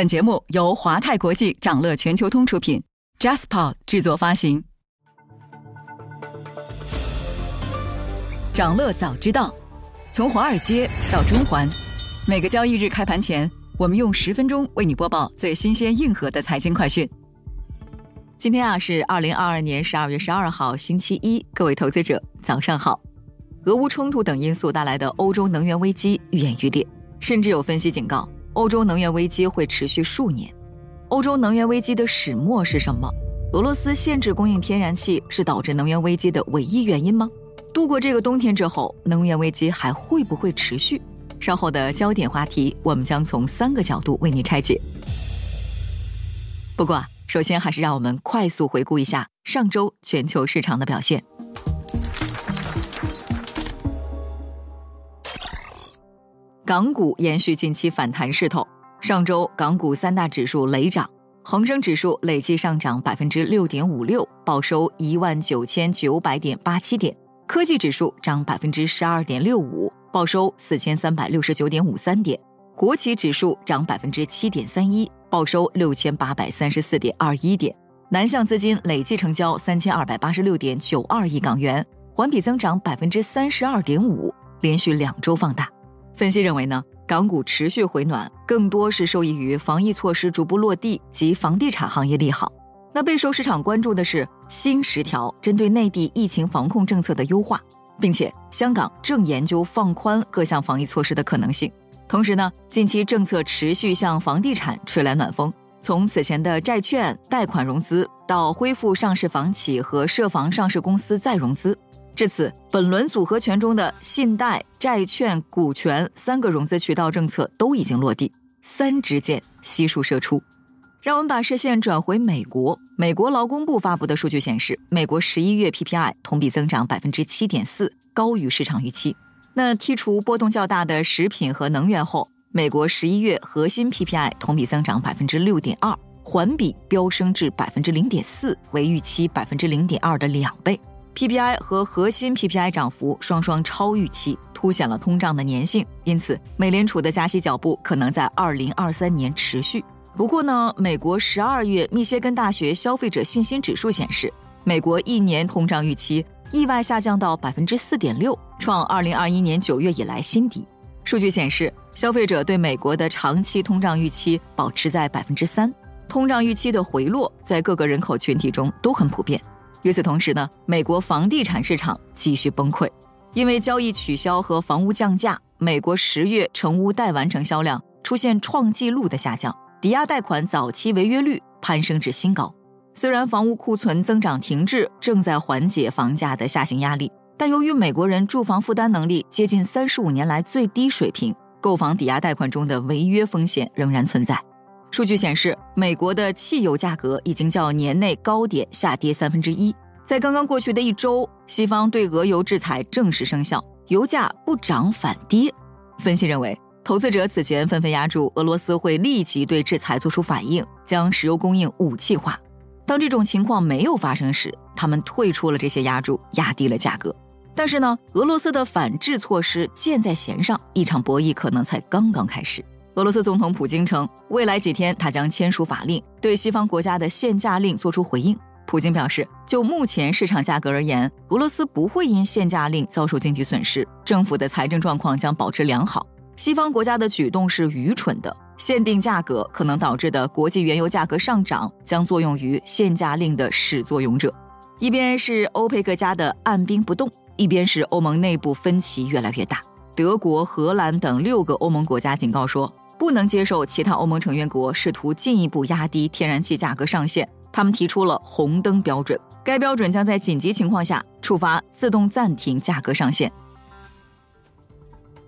本节目由华泰国际掌乐全球通出品，JasPod 制作发行。掌乐早知道，从华尔街到中环，每个交易日开盘前，我们用十分钟为你播报最新鲜、硬核的财经快讯。今天啊是二零二二年十二月十二号，星期一，各位投资者早上好。俄乌冲突等因素带来的欧洲能源危机愈演愈烈，甚至有分析警告。欧洲能源危机会持续数年。欧洲能源危机的始末是什么？俄罗斯限制供应天然气是导致能源危机的唯一原因吗？度过这个冬天之后，能源危机还会不会持续？稍后的焦点话题，我们将从三个角度为你拆解。不过，首先还是让我们快速回顾一下上周全球市场的表现。港股延续近期反弹势头，上周港股三大指数累涨，恒生指数累计上涨百分之六点五六，报收一万九千九百点八七点；科技指数涨百分之十二点六五，报收四千三百六十九点五三点；国企指数涨百分之七点三一，报收六千八百三十四点二一点。南向资金累计成交三千二百八十六点九二亿港元，环比增长百分之三十二点五，连续两周放大。分析认为呢，港股持续回暖，更多是受益于防疫措施逐步落地及房地产行业利好。那备受市场关注的是新十条针对内地疫情防控政策的优化，并且香港正研究放宽各项防疫措施的可能性。同时呢，近期政策持续向房地产吹来暖风，从此前的债券贷款融资到恢复上市房企和涉房上市公司再融资。至此，本轮组合拳中的信贷、债券、股权三个融资渠道政策都已经落地，三支箭悉数射出。让我们把视线转回美国，美国劳工部发布的数据显示，美国十一月 PPI 同比增长百分之七点四，高于市场预期。那剔除波动较大的食品和能源后，美国十一月核心 PPI 同比增长百分之六点二，环比飙升至百分之零点四，为预期百分之零点二的两倍。PPI 和核心 PPI 涨幅双双超预期，凸显了通胀的粘性。因此，美联储的加息脚步可能在二零二三年持续。不过呢，美国十二月密歇根大学消费者信心指数显示，美国一年通胀预期意外下降到百分之四点六，创二零二一年九月以来新低。数据显示，消费者对美国的长期通胀预期保持在百分之三，通胀预期的回落在各个人口群体中都很普遍。与此同时呢，美国房地产市场继续崩溃，因为交易取消和房屋降价，美国十月成屋待完成销量出现创纪录的下降，抵押贷款早期违约率攀升至新高。虽然房屋库存增长停滞，正在缓解房价的下行压力，但由于美国人住房负担能力接近三十五年来最低水平，购房抵押贷款中的违约风险仍然存在。数据显示，美国的汽油价格已经较年内高点下跌三分之一。在刚刚过去的一周，西方对俄油制裁正式生效，油价不涨反跌。分析认为，投资者此前纷纷压住俄罗斯会立即对制裁做出反应，将石油供应武器化。当这种情况没有发生时，他们退出了这些压注，压低了价格。但是呢，俄罗斯的反制措施箭在弦上，一场博弈可能才刚刚开始。俄罗斯总统普京称，未来几天他将签署法令，对西方国家的限价令作出回应。普京表示，就目前市场价格而言，俄罗斯不会因限价令遭受经济损失，政府的财政状况将保持良好。西方国家的举动是愚蠢的，限定价格可能导致的国际原油价格上涨将作用于限价令的始作俑者。一边是欧佩克家的按兵不动，一边是欧盟内部分歧越来越大。德国、荷兰等六个欧盟国家警告说。不能接受其他欧盟成员国试图进一步压低天然气价格上限，他们提出了红灯标准，该标准将在紧急情况下触发自动暂停价格上限。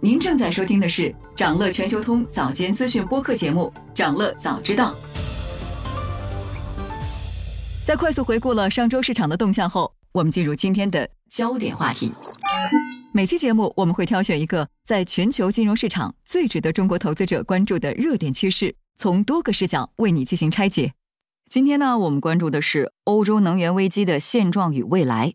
您正在收听的是长乐全球通早间资讯播客节目《长乐早知道》。在快速回顾了上周市场的动向后，我们进入今天的焦点话题。每期节目我们会挑选一个在全球金融市场最值得中国投资者关注的热点趋势，从多个视角为你进行拆解。今天呢，我们关注的是欧洲能源危机的现状与未来。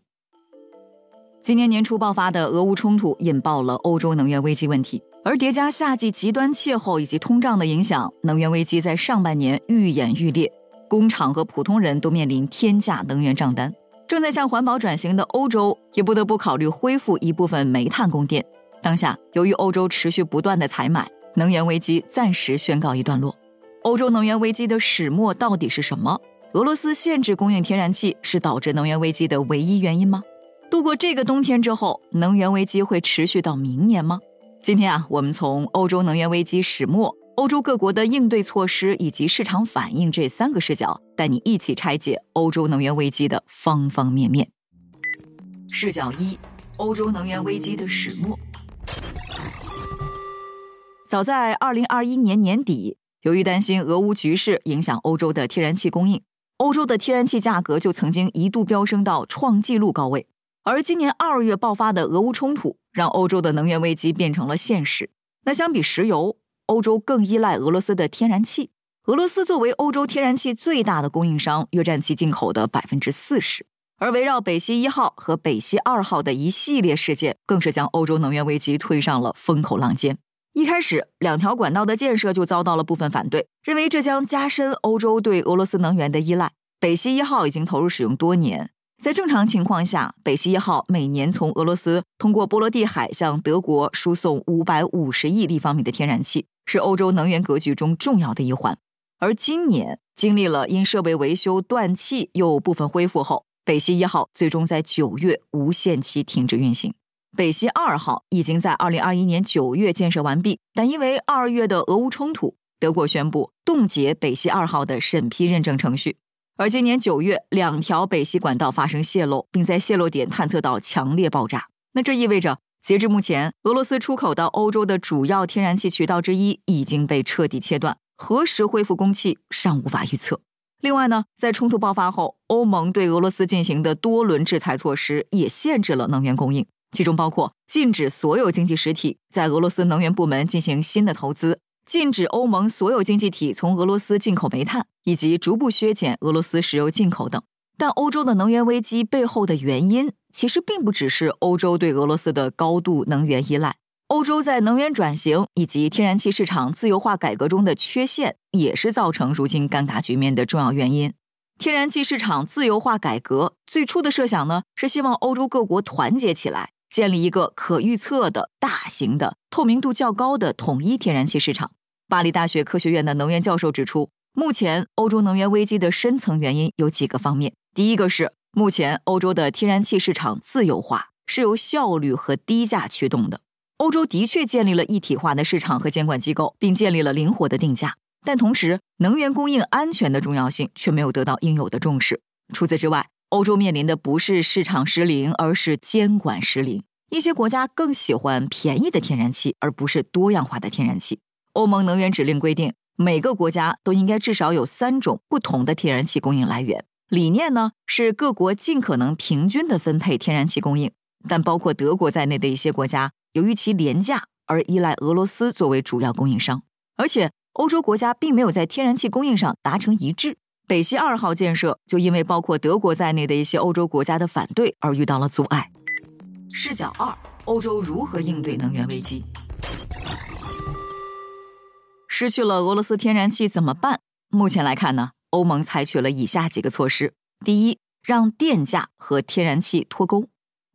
今年年初爆发的俄乌冲突引爆了欧洲能源危机问题，而叠加夏季极端气候以及通胀的影响，能源危机在上半年愈演愈烈，工厂和普通人都面临天价能源账单。正在向环保转型的欧洲也不得不考虑恢复一部分煤炭供电。当下，由于欧洲持续不断的采买，能源危机暂时宣告一段落。欧洲能源危机的始末到底是什么？俄罗斯限制供应天然气是导致能源危机的唯一原因吗？度过这个冬天之后，能源危机会持续到明年吗？今天啊，我们从欧洲能源危机始末、欧洲各国的应对措施以及市场反应这三个视角，带你一起拆解欧洲能源危机的方方面面。视角一：欧洲能源危机的始末。早在二零二一年年底，由于担心俄乌局势影响欧洲的天然气供应，欧洲的天然气价格就曾经一度飙升到创纪录高位。而今年二月爆发的俄乌冲突，让欧洲的能源危机变成了现实。那相比石油，欧洲更依赖俄罗斯的天然气。俄罗斯作为欧洲天然气最大的供应商，约占其进口的百分之四十。而围绕北溪一号和北溪二号的一系列事件，更是将欧洲能源危机推上了风口浪尖。一开始，两条管道的建设就遭到了部分反对，认为这将加深欧洲对俄罗斯能源的依赖。北溪一号已经投入使用多年。在正常情况下，北溪一号每年从俄罗斯通过波罗的海向德国输送五百五十亿立方米的天然气，是欧洲能源格局中重要的一环。而今年经历了因设备维修断气又部分恢复后，北溪一号最终在九月无限期停止运行。北溪二号已经在二零二一年九月建设完毕，但因为二月的俄乌冲突，德国宣布冻结北溪二号的审批认证程序。而今年九月，两条北溪管道发生泄漏，并在泄漏点探测到强烈爆炸。那这意味着，截至目前，俄罗斯出口到欧洲的主要天然气渠道之一已经被彻底切断，何时恢复供气尚无法预测。另外呢，在冲突爆发后，欧盟对俄罗斯进行的多轮制裁措施也限制了能源供应，其中包括禁止所有经济实体在俄罗斯能源部门进行新的投资。禁止欧盟所有经济体从俄罗斯进口煤炭，以及逐步削减俄罗斯石油进口等。但欧洲的能源危机背后的原因，其实并不只是欧洲对俄罗斯的高度能源依赖。欧洲在能源转型以及天然气市场自由化改革中的缺陷，也是造成如今尴尬局面的重要原因。天然气市场自由化改革最初的设想呢，是希望欧洲各国团结起来。建立一个可预测的大型的、透明度较高的统一天然气市场。巴黎大学科学院的能源教授指出，目前欧洲能源危机的深层原因有几个方面。第一个是，目前欧洲的天然气市场自由化是由效率和低价驱动的。欧洲的确建立了一体化的市场和监管机构，并建立了灵活的定价，但同时，能源供应安全的重要性却没有得到应有的重视。除此之外，欧洲面临的不是市场失灵，而是监管失灵。一些国家更喜欢便宜的天然气，而不是多样化的天然气。欧盟能源指令规定，每个国家都应该至少有三种不同的天然气供应来源。理念呢是各国尽可能平均的分配天然气供应，但包括德国在内的一些国家，由于其廉价而依赖俄罗斯作为主要供应商。而且，欧洲国家并没有在天然气供应上达成一致。北溪二号建设就因为包括德国在内的一些欧洲国家的反对而遇到了阻碍。视角二：欧洲如何应对能源危机？失去了俄罗斯天然气怎么办？目前来看呢，欧盟采取了以下几个措施：第一，让电价和天然气脱钩。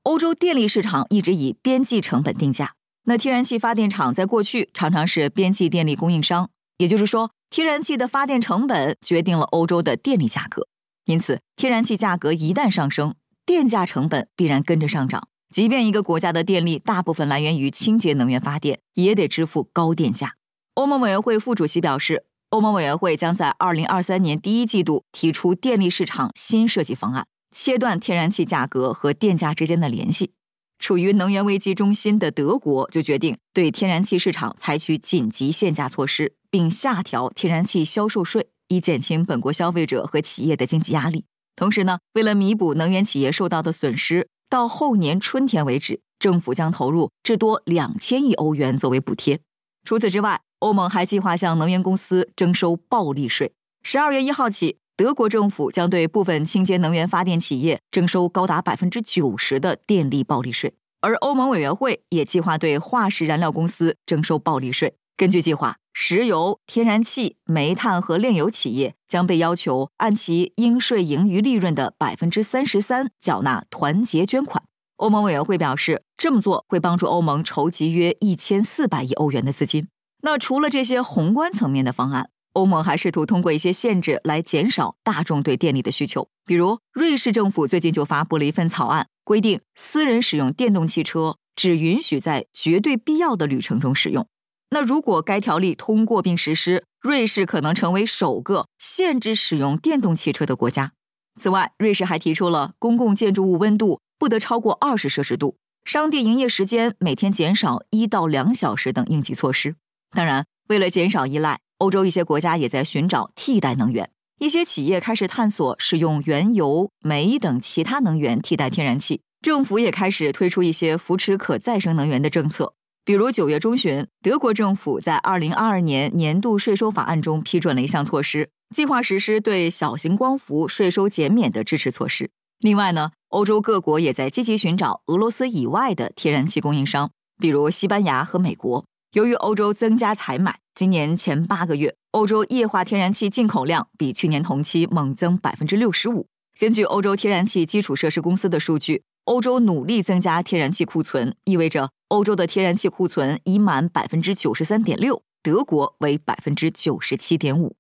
欧洲电力市场一直以边际成本定价，那天然气发电厂在过去常常是边际电力供应商，也就是说。天然气的发电成本决定了欧洲的电力价格，因此天然气价格一旦上升，电价成本必然跟着上涨。即便一个国家的电力大部分来源于清洁能源发电，也得支付高电价。欧盟委员会副主席表示，欧盟委员会将在二零二三年第一季度提出电力市场新设计方案，切断天然气价格和电价之间的联系。处于能源危机中心的德国就决定对天然气市场采取紧急限价措施。并下调天然气销售税，以减轻本国消费者和企业的经济压力。同时呢，为了弥补能源企业受到的损失，到后年春天为止，政府将投入至多两千亿欧元作为补贴。除此之外，欧盟还计划向能源公司征收暴利税。十二月一号起，德国政府将对部分清洁能源发电企业征收高达百分之九十的电力暴利税。而欧盟委员会也计划对化石燃料公司征收暴利税。根据计划，石油、天然气、煤炭和炼油企业将被要求按其应税盈余利润的百分之三十三缴纳团结捐款。欧盟委员会表示，这么做会帮助欧盟筹集约一千四百亿欧元的资金。那除了这些宏观层面的方案，欧盟还试图通过一些限制来减少大众对电力的需求。比如，瑞士政府最近就发布了一份草案，规定私人使用电动汽车只允许在绝对必要的旅程中使用。那如果该条例通过并实施，瑞士可能成为首个限制使用电动汽车的国家。此外，瑞士还提出了公共建筑物温度不得超过二十摄氏度，商店营业时间每天减少一到两小时等应急措施。当然，为了减少依赖，欧洲一些国家也在寻找替代能源。一些企业开始探索使用原油、煤等其他能源替代天然气。政府也开始推出一些扶持可再生能源的政策。比如九月中旬，德国政府在二零二二年年度税收法案中批准了一项措施，计划实施对小型光伏税收减免的支持措施。另外呢，欧洲各国也在积极寻找俄罗斯以外的天然气供应商，比如西班牙和美国。由于欧洲增加采买，今年前八个月，欧洲液化天然气进口量比去年同期猛增百分之六十五。根据欧洲天然气基础设施公司的数据，欧洲努力增加天然气库存，意味着欧洲的天然气库存已满百分之九十三点六，德国为百分之九十七点五。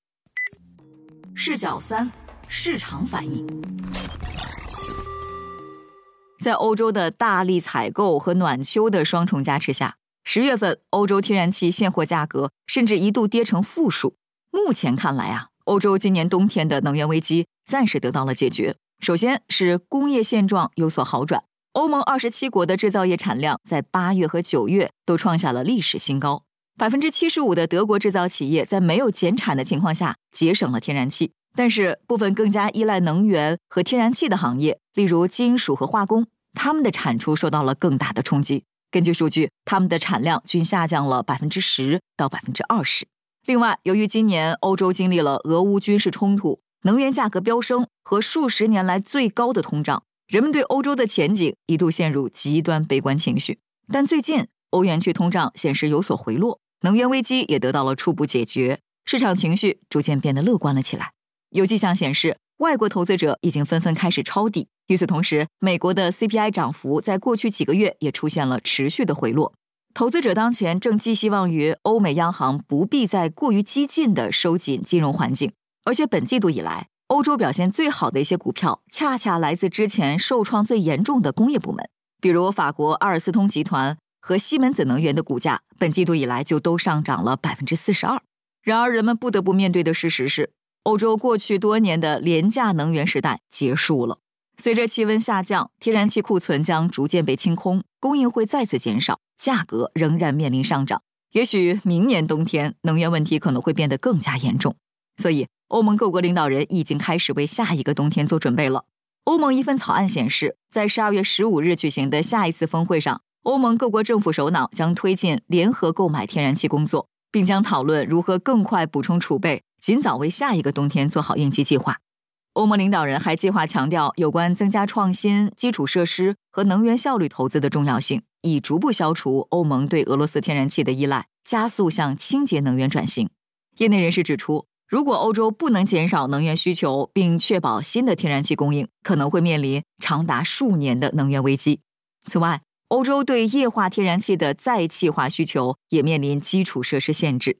视角三：市场反应。在欧洲的大力采购和暖秋的双重加持下。十月份，欧洲天然气现货价格甚至一度跌成负数。目前看来啊，欧洲今年冬天的能源危机暂时得到了解决。首先是工业现状有所好转，欧盟二十七国的制造业产量在八月和九月都创下了历史新高。百分之七十五的德国制造企业在没有减产的情况下节省了天然气，但是部分更加依赖能源和天然气的行业，例如金属和化工，他们的产出受到了更大的冲击。根据数据，他们的产量均下降了百分之十到百分之二十。另外，由于今年欧洲经历了俄乌军事冲突、能源价格飙升和数十年来最高的通胀，人们对欧洲的前景一度陷入极端悲观情绪。但最近，欧元区通胀显示有所回落，能源危机也得到了初步解决，市场情绪逐渐变得乐观了起来。有迹象显示。外国投资者已经纷纷开始抄底。与此同时，美国的 CPI 涨幅在过去几个月也出现了持续的回落。投资者当前正寄希望于欧美央行不必再过于激进的收紧金融环境。而且本季度以来，欧洲表现最好的一些股票，恰恰来自之前受创最严重的工业部门，比如法国阿尔斯通集团和西门子能源的股价，本季度以来就都上涨了百分之四十二。然而，人们不得不面对的事实是。欧洲过去多年的廉价能源时代结束了。随着气温下降，天然气库存将逐渐被清空，供应会再次减少，价格仍然面临上涨。也许明年冬天能源问题可能会变得更加严重。所以，欧盟各国领导人已经开始为下一个冬天做准备了。欧盟一份草案显示，在十二月十五日举行的下一次峰会上，欧盟各国政府首脑将推进联合购买天然气工作，并将讨论如何更快补充储备。尽早为下一个冬天做好应急计划。欧盟领导人还计划强调有关增加创新、基础设施和能源效率投资的重要性，以逐步消除欧盟对俄罗斯天然气的依赖，加速向清洁能源转型。业内人士指出，如果欧洲不能减少能源需求并确保新的天然气供应，可能会面临长达数年的能源危机。此外，欧洲对液化天然气的再气化需求也面临基础设施限制。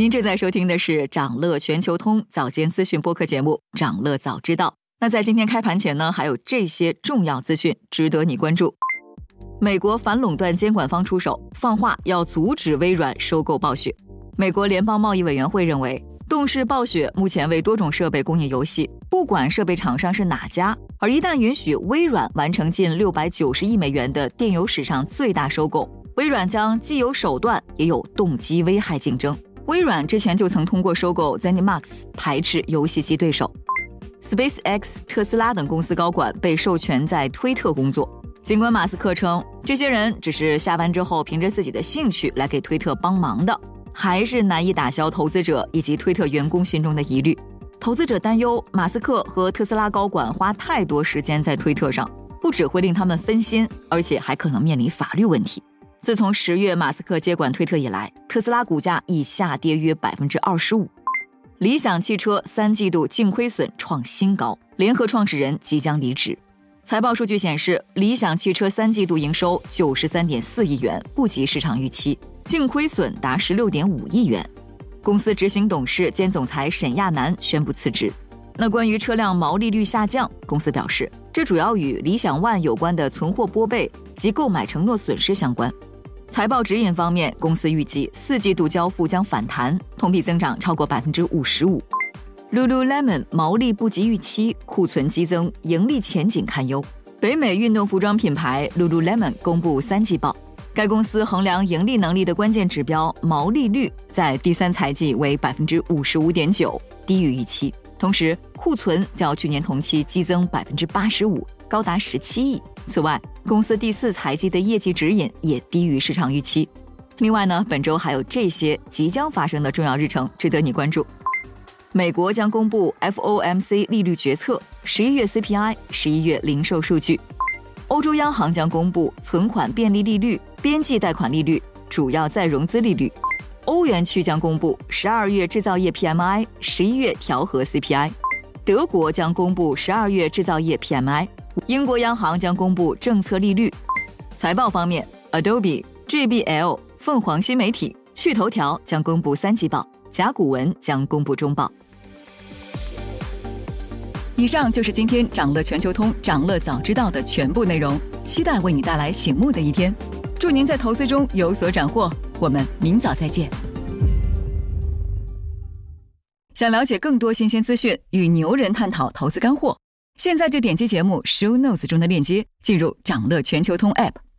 您正在收听的是长乐全球通早间资讯播客节目《长乐早知道》。那在今天开盘前呢，还有这些重要资讯值得你关注。美国反垄断监管方出手放话，要阻止微软收购暴雪。美国联邦贸易委员会认为，动视暴雪目前为多种设备供应游戏，不管设备厂商是哪家。而一旦允许微软完成近六百九十亿美元的电游史上最大收购，微软将既有手段，也有动机危害竞争。微软之前就曾通过收购 ZeniMax 排斥游戏机对手。SpaceX、特斯拉等公司高管被授权在推特工作，尽管马斯克称这些人只是下班之后凭着自己的兴趣来给推特帮忙的，还是难以打消投资者以及推特员工心中的疑虑。投资者担忧马斯克和特斯拉高管花太多时间在推特上，不只会令他们分心，而且还可能面临法律问题。自从十月马斯克接管推特以来，特斯拉股价已下跌约百分之二十五。理想汽车三季度净亏损创新高，联合创始人即将离职。财报数据显示，理想汽车三季度营收九十三点四亿元，不及市场预期，净亏损达十六点五亿元。公司执行董事兼总裁沈亚楠宣布辞职。那关于车辆毛利率下降，公司表示，这主要与理想 ONE 有关的存货拨备及购买承诺损失相关。财报指引方面，公司预计四季度交付将反弹，同比增长超过百分之五十五。Lululemon 毛利不及预期，库存激增，盈利前景堪忧。北美运动服装品牌 Lululemon 公布三季报，该公司衡量盈利能力的关键指标毛利率在第三财季为百分之五十五点九，低于预期。同时，库存较去年同期激增百分之八十五，高达十七亿。此外，公司第四财季的业绩指引也低于市场预期。另外呢，本周还有这些即将发生的重要日程值得你关注：美国将公布 FOMC 利率决策，十一月 CPI，十一月零售数据；欧洲央行将公布存款便利利率、边际贷款利率、主要再融资利率；欧元区将公布十二月制造业 PMI，十一月调和 CPI；德国将公布十二月制造业 PMI。英国央行将公布政策利率。财报方面，Adobe、JBL、凤凰新媒体、趣头条将公布三季报，甲骨文将公布中报。以上就是今天掌乐全球通、掌乐早知道的全部内容，期待为你带来醒目的一天。祝您在投资中有所斩获，我们明早再见。想了解更多新鲜资讯，与牛人探讨投资干货。现在就点击节目 show notes 中的链接，进入掌乐全球通 app。